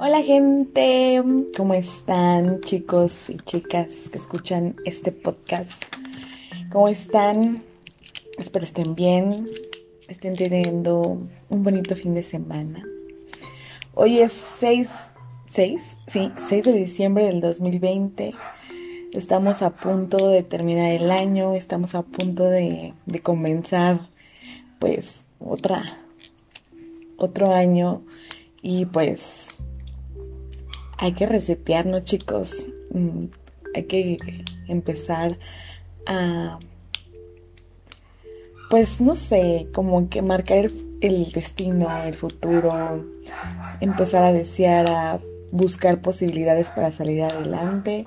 Hola gente, ¿cómo están chicos y chicas que escuchan este podcast? ¿Cómo están? Espero estén bien, estén teniendo un bonito fin de semana. Hoy es 6, 6, sí, 6 de diciembre del 2020. Estamos a punto de terminar el año, estamos a punto de, de comenzar pues otra, otro año y pues hay que resetearnos chicos, mm, hay que empezar a, pues no sé, como que marcar el, destino, el futuro, empezar a desear, a buscar posibilidades para salir adelante,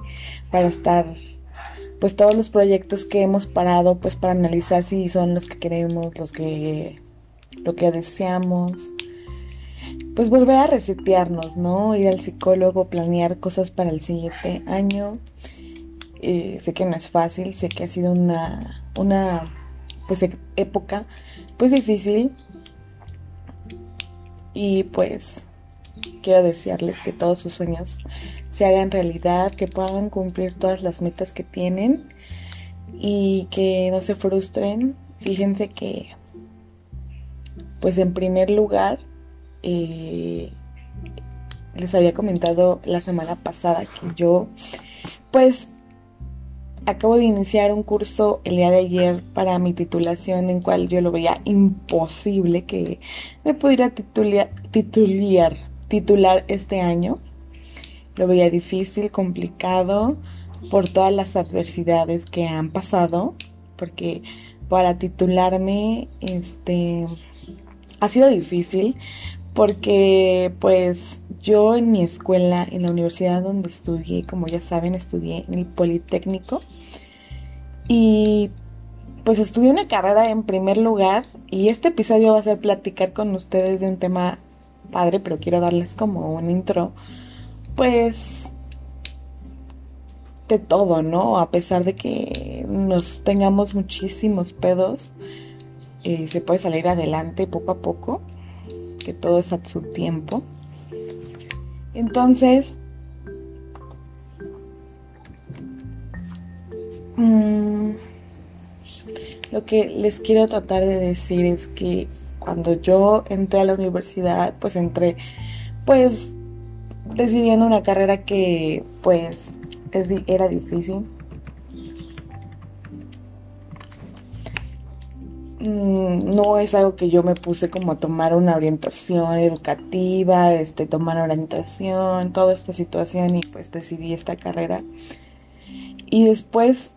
para estar, pues todos los proyectos que hemos parado, pues para analizar si son los que queremos, los que, lo que deseamos pues volver a resetearnos, ¿no? Ir al psicólogo, planear cosas para el siguiente año. Eh, sé que no es fácil, sé que ha sido una, una pues, e-, época pues difícil. Y pues quiero desearles que todos sus sueños se hagan realidad, que puedan cumplir todas las metas que tienen y que no se frustren. Fíjense que, pues en primer lugar, eh, les había comentado la semana pasada que yo, pues, acabo de iniciar un curso el día de ayer para mi titulación en cual yo lo veía imposible que me pudiera titular, titular, titular este año. Lo veía difícil, complicado por todas las adversidades que han pasado, porque para titularme, este, ha sido difícil porque pues yo en mi escuela, en la universidad donde estudié, como ya saben, estudié en el Politécnico y pues estudié una carrera en primer lugar y este episodio va a ser platicar con ustedes de un tema padre, pero quiero darles como un intro, pues de todo, ¿no? A pesar de que nos tengamos muchísimos pedos, eh, se puede salir adelante poco a poco que todo es a su tiempo. Entonces, mm, lo que les quiero tratar de decir es que cuando yo entré a la universidad, pues entré, pues decidiendo una carrera que pues era difícil no es algo que yo me puse como a tomar una orientación educativa, este, tomar orientación, toda esta situación y pues decidí esta carrera. Y después,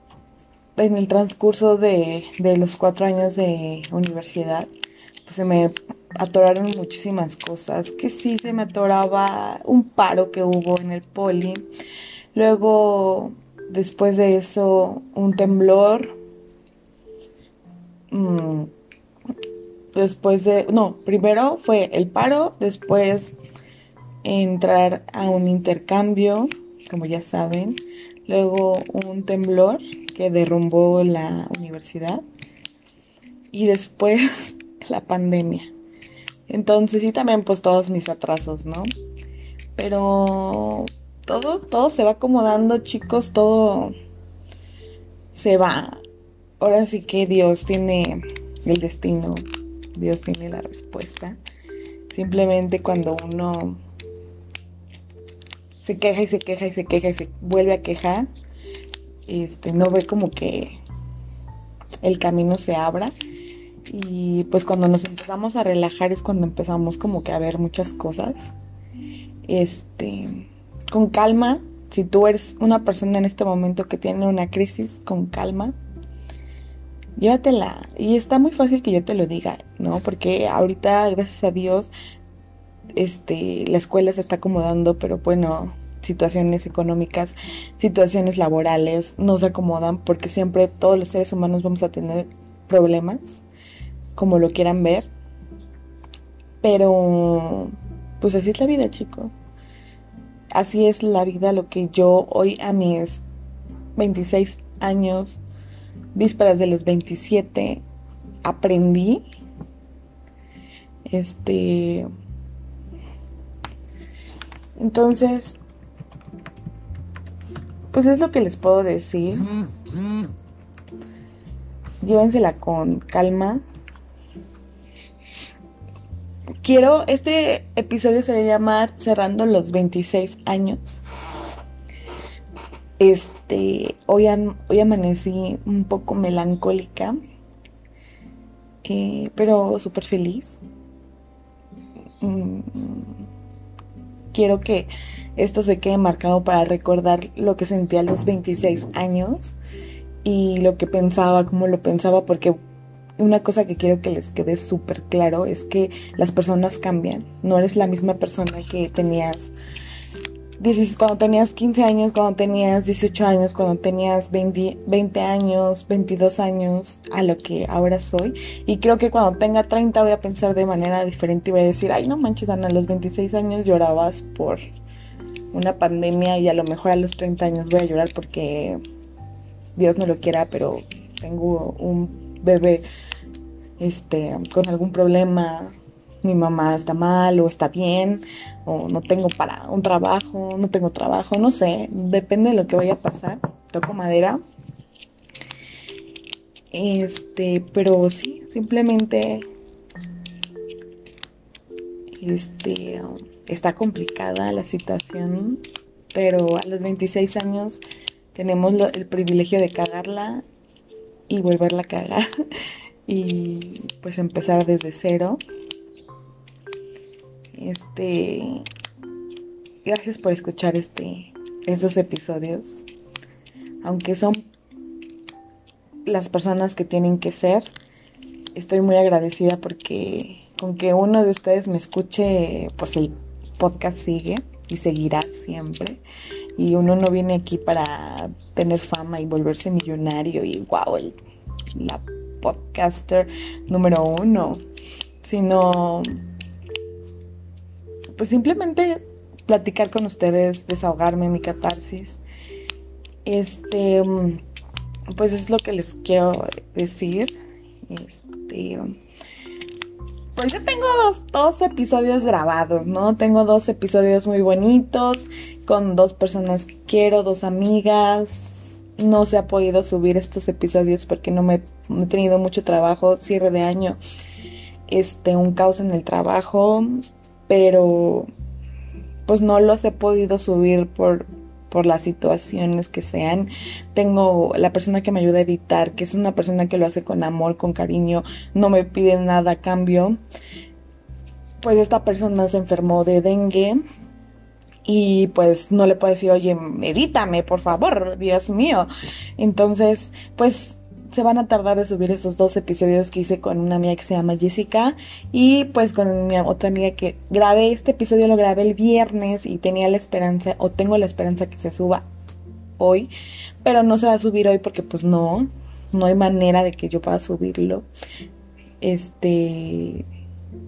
en el transcurso de, de los cuatro años de universidad, pues se me atoraron muchísimas cosas, que sí se me atoraba un paro que hubo en el poli, luego después de eso un temblor, Mm, después de, no, primero fue el paro, después entrar a un intercambio, como ya saben, luego un temblor que derrumbó la universidad y después la pandemia. Entonces, sí también pues todos mis atrasos, ¿no? Pero todo, todo se va acomodando, chicos, todo se va ahora sí que Dios tiene el destino, Dios tiene la respuesta. Simplemente cuando uno se queja y se queja y se queja y se vuelve a quejar, este, no ve como que el camino se abra. Y pues cuando nos empezamos a relajar es cuando empezamos como que a ver muchas cosas. Este, con calma, si tú eres una persona en este momento que tiene una crisis, con calma, llévatela. Y está muy fácil que yo te lo diga, ¿no? Porque ahorita, gracias a Dios, este, la escuela se está acomodando, pero bueno, situaciones económicas, situaciones laborales no se acomodan porque siempre todos los seres humanos vamos a tener problemas, como lo quieran ver. Pero, pues así es la vida, chicos. Así es la vida, lo que yo hoy a mis 26 años vísperas de los 27 aprendí este Entonces, pues es lo que les puedo decir. Llévensela con calma. Quiero, este episodio se va a llamar Cerrando los 26 años. Este, hoy, hoy amanecí un poco melancólica, eh, pero súper feliz. Mm, quiero que esto se quede marcado para recordar lo que sentía a los 26 años y lo que pensaba, cómo lo pensaba, porque una cosa que quiero que les quede súper claro es que las personas cambian. No eres la misma persona que tenías cuando tenías 15 años, cuando tenías 18 años, cuando tenías 20, 20, años, 22 años, a lo que ahora soy. Y creo que cuando tenga 30 voy a pensar de manera diferente y voy a decir, ay, no manches, Ana, a los 26 años llorabas por una pandemia y a lo mejor a los 30 años voy a llorar porque Dios no lo quiera, pero tengo un bebé este, con algún problema mi mamá está mal o está bien, o no tengo para un trabajo, no tengo trabajo, no sé, depende de lo que vaya a pasar. Toco madera. Este, pero sí, simplemente este está complicada la situación, pero a los 26 años tenemos el privilegio de cagarla y volverla a cagar y pues empezar desde cero. Este, gracias por escuchar este, estos episodios. Aunque son las personas que tienen que ser, estoy muy agradecida porque con que uno de ustedes me escuche, pues el podcast sigue y seguirá siempre. Y uno no viene aquí para tener fama y volverse millonario y wow, la podcaster número uno, sino pues simplemente platicar con ustedes, desahogarme mi catarsis. Este, mm, pues es lo que les quiero decir. Este, pues yo tengo dos, dos, episodios grabados, ¿no? Tengo dos episodios muy bonitos con dos personas que quiero, dos amigas. No se ha podido subir estos episodios porque no me he tenido mucho trabajo, cierre de año, este, un caos en el trabajo, pero pues no los he podido subir por, por las situaciones que sean. Tengo la persona que me ayuda a editar, que es una persona que lo hace con amor, con cariño, no me pide nada a cambio. Pues esta persona se enfermó de dengue y pues no le puedo decir, oye, edítame, por favor, Dios mío. Entonces, pues se van a tardar de subir esos dos episodios que hice con una amiga que se llama Jessica y pues con mi otra amiga que grabé este episodio lo grabé el viernes y tenía la esperanza o tengo la esperanza que se suba hoy, pero no se va a subir hoy porque pues no, no hay manera de que yo pueda subirlo. Este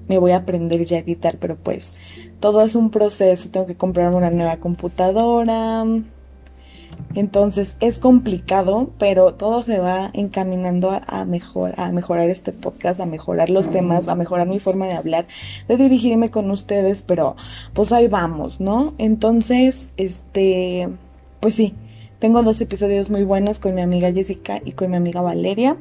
me voy a aprender ya a editar, pero pues todo es un proceso, tengo que comprarme una nueva computadora, entonces es complicado, pero todo se va encaminando a, mejor, a mejorar este podcast, a mejorar los temas, a mejorar mi forma de hablar, de dirigirme con ustedes, pero pues ahí vamos, ¿no? Entonces, este, pues sí, tengo dos episodios muy buenos con mi amiga Jessica y con mi amiga Valeria.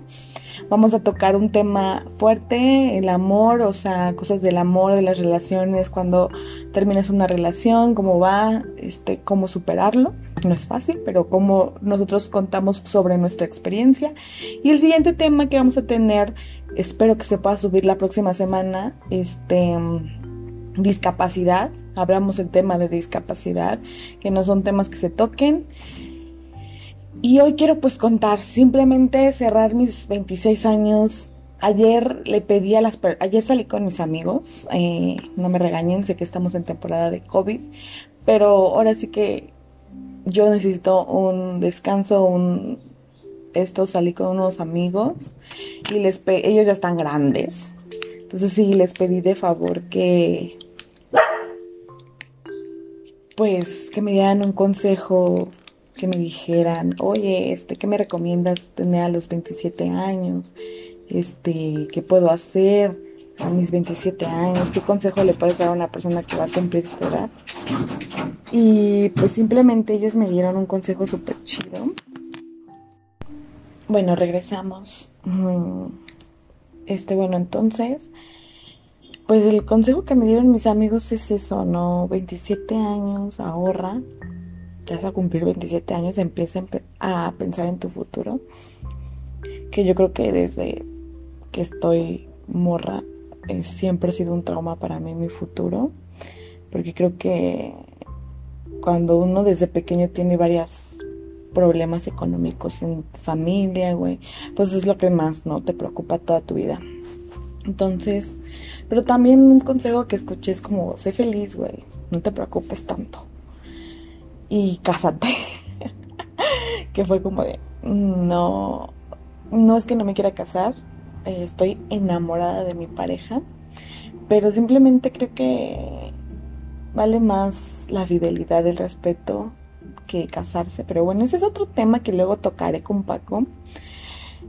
Vamos a tocar un tema fuerte, el amor, o sea, cosas del amor, de las relaciones, cuando terminas una relación, cómo va, este, cómo superarlo. No es fácil, pero cómo nosotros contamos sobre nuestra experiencia. Y el siguiente tema que vamos a tener, espero que se pueda subir la próxima semana, este discapacidad, hablamos el tema de discapacidad, que no son temas que se toquen. Y hoy quiero pues contar, simplemente cerrar mis 26 años. Ayer le pedí a las ayer salí con mis amigos, eh, no me regañen, sé que estamos en temporada de COVID, pero ahora sí que yo necesito un descanso, un esto salí con unos amigos y les ellos ya están grandes. Entonces sí les pedí de favor que pues que me dieran un consejo que me dijeran, oye, este, ¿qué me recomiendas tener a los 27 años? Este, ¿qué puedo hacer? a mis 27 años, qué consejo le puedes dar a una persona que va a cumplir esta edad. Y pues simplemente ellos me dieron un consejo súper chido. Bueno, regresamos. Mm, este, bueno, entonces, pues el consejo que me dieron mis amigos es eso, ¿no? 27 años, ahorra. Ya vas a cumplir 27 años, empieza a pensar en tu futuro. Que yo creo que desde que estoy morra eh, siempre ha sido un trauma para mí mi futuro. Porque creo que cuando uno desde pequeño tiene varios problemas económicos en familia, güey, pues es lo que más, ¿no? Te preocupa toda tu vida. Entonces, pero también un consejo que escuché es como, sé feliz, güey, no te preocupes tanto. Y cásate. que fue como de, no, no es que no me quiera casar, eh, estoy enamorada de mi pareja, pero simplemente creo que vale más la fidelidad, el respeto que casarse. Pero bueno, ese es otro tema que luego tocaré con Paco.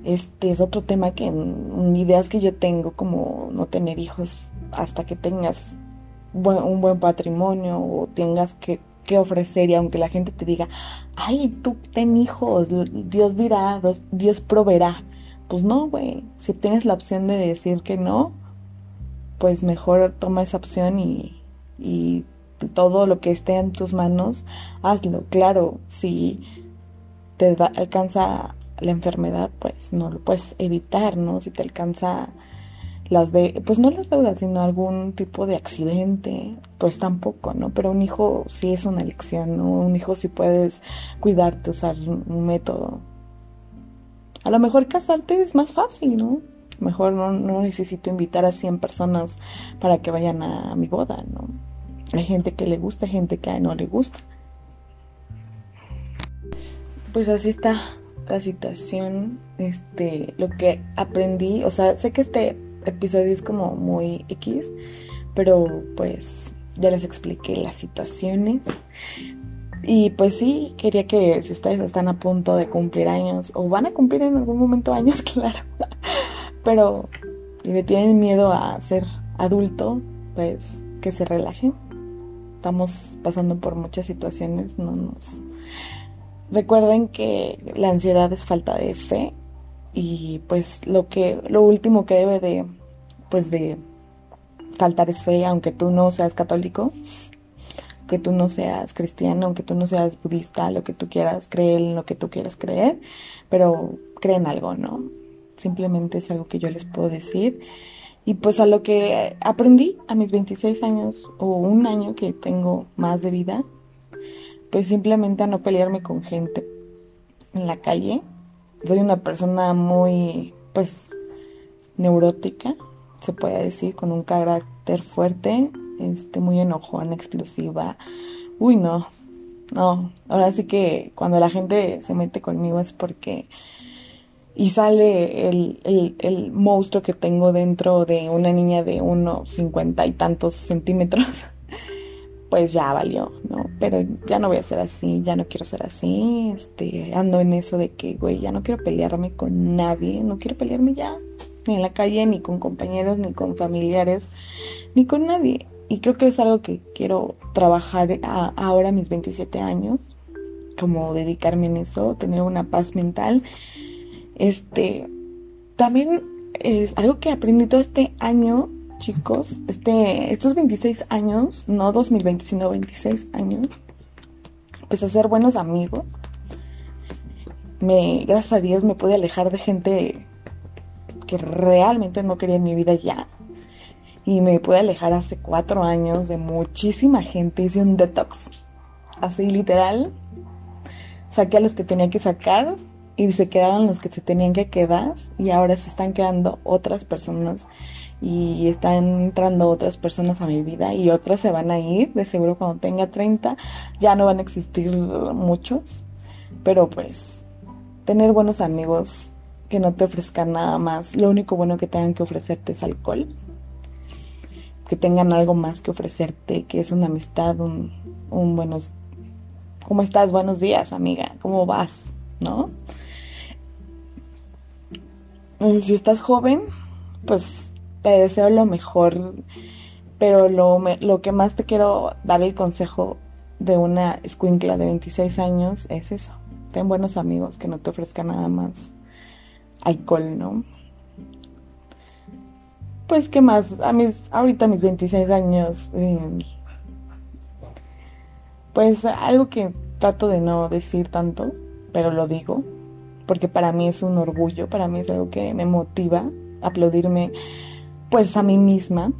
Este es otro tema que en, ideas que yo tengo como no tener hijos hasta que tengas un buen patrimonio o tengas que, que, ofrecer y aunque la gente te diga, ay, tú ten hijos, Dios dirá, Dios proveerá. Pues no, güey, si tienes la opción de decir que no, pues mejor toma esa opción y, y todo lo que esté en tus manos, hazlo. Claro, si te alcanza la enfermedad, pues no lo puedes evitar, ¿no? Si te alcanza las de, pues no las deudas, sino algún tipo de accidente, pues tampoco, ¿no? Pero un hijo sí es una elección, ¿no? Un hijo sí puedes cuidarte, usar un método. A lo mejor casarte es más fácil, ¿no? Mejor no, no necesito invitar a 100 personas para que vayan a mi boda, ¿no? Hay gente que le gusta, gente que no le gusta. Pues así está la situación, este, lo que aprendí, o sea, sé que este episodio es como muy X, pero pues ya les expliqué las situaciones. Y pues sí, quería que si ustedes están a punto de cumplir años, o van a cumplir en algún momento años, claro, pero si le tienen miedo a ser adulto, pues que se relajen estamos pasando por muchas situaciones, no nos... Recuerden que la ansiedad es falta de fe y pues lo que lo último que debe de pues de faltar es fe, aunque tú no seas católico, que tú no seas cristiano, aunque tú no seas budista, lo que tú quieras creer lo que tú quieras creer, pero creen algo, ¿no? Simplemente es algo que yo les puedo decir. Y pues a lo que aprendí a mis 26 años o un año que tengo más de vida, pues simplemente a no pelearme con gente en la calle. Soy una persona muy, pues, neurótica, se puede decir, con un carácter fuerte, este, muy enojona, explosiva. Uy, no, no. Ahora sí que cuando la gente se mete conmigo es porque y sale el, monstruo que tengo dentro de una niña de unos cincuenta y tantos centímetros, pues ya valió, ¿no? Pero ya no voy a ser así, ya no quiero ser así, este, ando en eso de que, güey, ya no quiero pelearme con nadie, no quiero pelearme ya, ni en la calle, ni con compañeros, ni con familiares, ni con nadie. Y creo que es algo que quiero trabajar ahora a mis 27 años, como dedicarme en eso, tener una paz mental este, también es algo que aprendí todo este año, chicos, este, estos 26 años, no 2020, sino 26 años, pues hacer buenos amigos. Me, gracias a Dios me pude alejar de gente que realmente no quería en mi vida ya. Y me pude alejar hace cuatro años de muchísima gente. Hice un detox. Así literal. Saqué a los que tenía que sacar y se quedaron los que se tenían que quedar y ahora se están quedando otras personas y están entrando otras personas a mi vida y otras se van a ir, de seguro cuando tenga 30 ya no van a existir muchos, pero pues tener buenos amigos que no te ofrezcan nada más, lo único bueno que tengan que ofrecerte es alcohol, que tengan algo más que ofrecerte, que es una amistad, un, un buenos, ¿cómo estás? Buenos días amiga, ¿cómo vas? ¿No? Si estás joven, pues te deseo lo mejor, pero lo, lo que más te quiero dar el consejo de una escuincla de 26 años es eso. Ten buenos amigos que no te ofrezcan nada más alcohol, ¿no? Pues, ¿qué más? A mis, ahorita mis 26 años, eh, pues algo que trato de no decir tanto, pero lo digo, porque para mí es un orgullo, para mí es algo que me motiva aplaudirme pues a mí misma.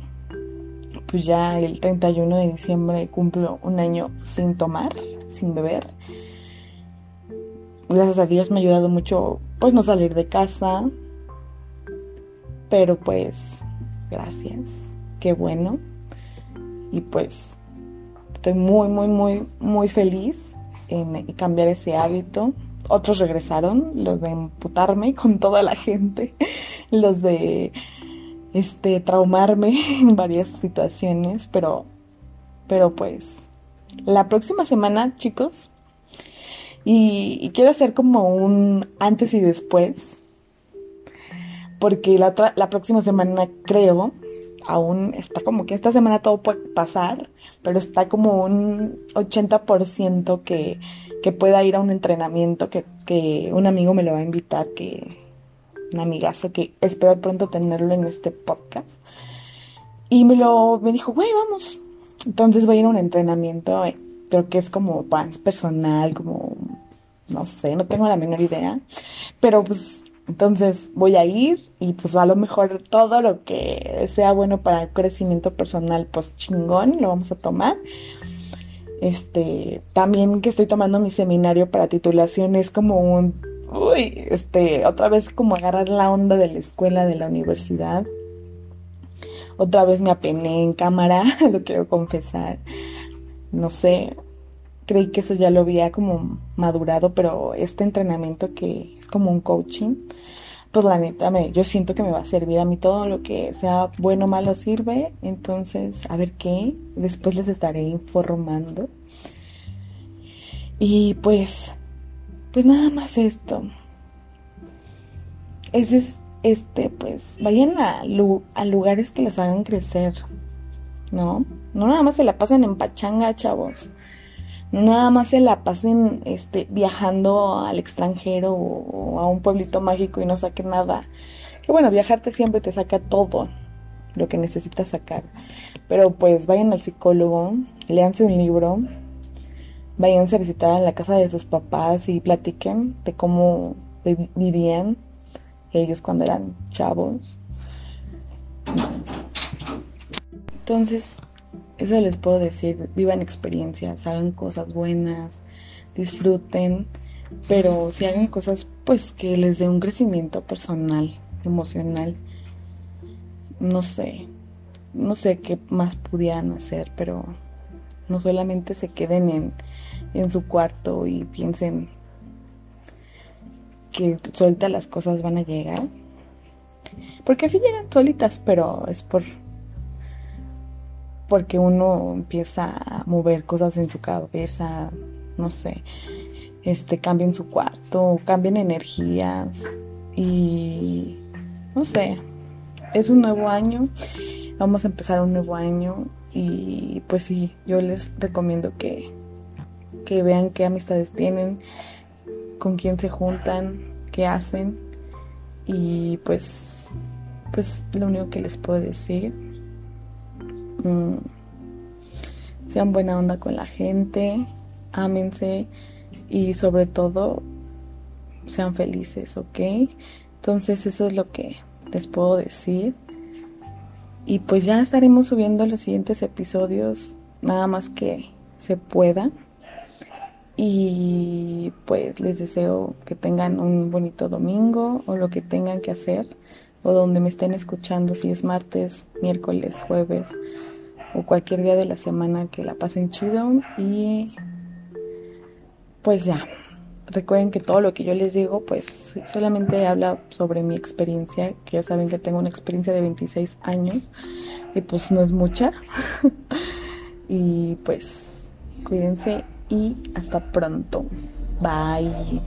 Pues ya el 31 de diciembre cumplo un año sin tomar, sin beber. Gracias a Dios me ha ayudado mucho pues no salir de casa. Pero pues gracias, qué bueno. Y pues estoy muy, muy, muy, muy feliz en cambiar ese hábito. Otros regresaron, los de emputarme con toda la gente, los de este traumarme en varias situaciones, pero pero pues la próxima semana, chicos, y, quiero hacer como un antes y después, porque la próxima semana creo aún está como que esta semana todo puede pasar, pero está como un 80% que, que pueda ir a un entrenamiento que, que un amigo me lo va a invitar, que un amigazo que espero pronto tenerlo en este podcast. Y me lo me dijo, güey, vamos. Entonces voy a ir a un entrenamiento, eh, creo que es como más personal, como no sé, no tengo la menor idea, pero pues entonces voy a ir y pues a lo mejor todo lo que sea bueno para el crecimiento personal, pues chingón, lo vamos a tomar. Este, también que estoy tomando mi seminario para titulación es como un, uy, este, otra vez como agarrar la onda de la escuela, de la universidad. Otra vez me apené en cámara, lo quiero confesar. No sé, creí que eso ya lo había como madurado, pero este entrenamiento que es como un coaching, pues la neta, me, yo siento que me va a servir a mí todo lo que sea bueno o malo sirve. Entonces, a ver qué, después les estaré informando. Y pues, pues nada más esto. Ese es, este, pues, vayan a, a lugares que los hagan crecer, ¿no? No nada más se la pasen en pachanga, chavos nada más se la pasen este, viajando al extranjero o, a un pueblito mágico y no saquen nada. Que bueno, viajarte siempre te saca todo lo que necesitas sacar. Pero pues vayan al psicólogo, léanse un libro, váyanse a visitar a la casa de sus papás y platiquen de cómo vivían ellos cuando eran chavos. Entonces, eso les puedo decir, vivan experiencias, hagan cosas buenas, disfruten, pero si hagan cosas pues que les dé un crecimiento personal, emocional, no sé, no sé qué más pudieran hacer, pero no solamente se queden en, en su cuarto y piensen que solitas las cosas van a llegar. Porque sí llegan solitas, pero es por porque uno empieza a mover cosas en su cabeza, no sé, este, cambia en su cuarto, cambian energías y no sé, es un nuevo año, vamos a empezar un nuevo año y pues sí, yo les recomiendo que, que vean qué amistades tienen, con quién se juntan, qué hacen y pues, pues lo único que les puedo decir Sean buena onda con la gente, ámense y sobre todo sean felices, ¿ok? Entonces eso es lo que les puedo decir. Y pues ya estaremos subiendo los siguientes episodios, nada más que se pueda. Y pues les deseo que tengan un bonito domingo o lo que tengan que hacer o donde me estén escuchando, si es martes, miércoles, jueves o cualquier día de la semana que la pasen chido y pues ya. Recuerden que todo lo que yo les digo pues solamente habla sobre mi experiencia, que ya saben que tengo una experiencia de 26 años y pues no es mucha. y pues cuídense y hasta pronto. Bye.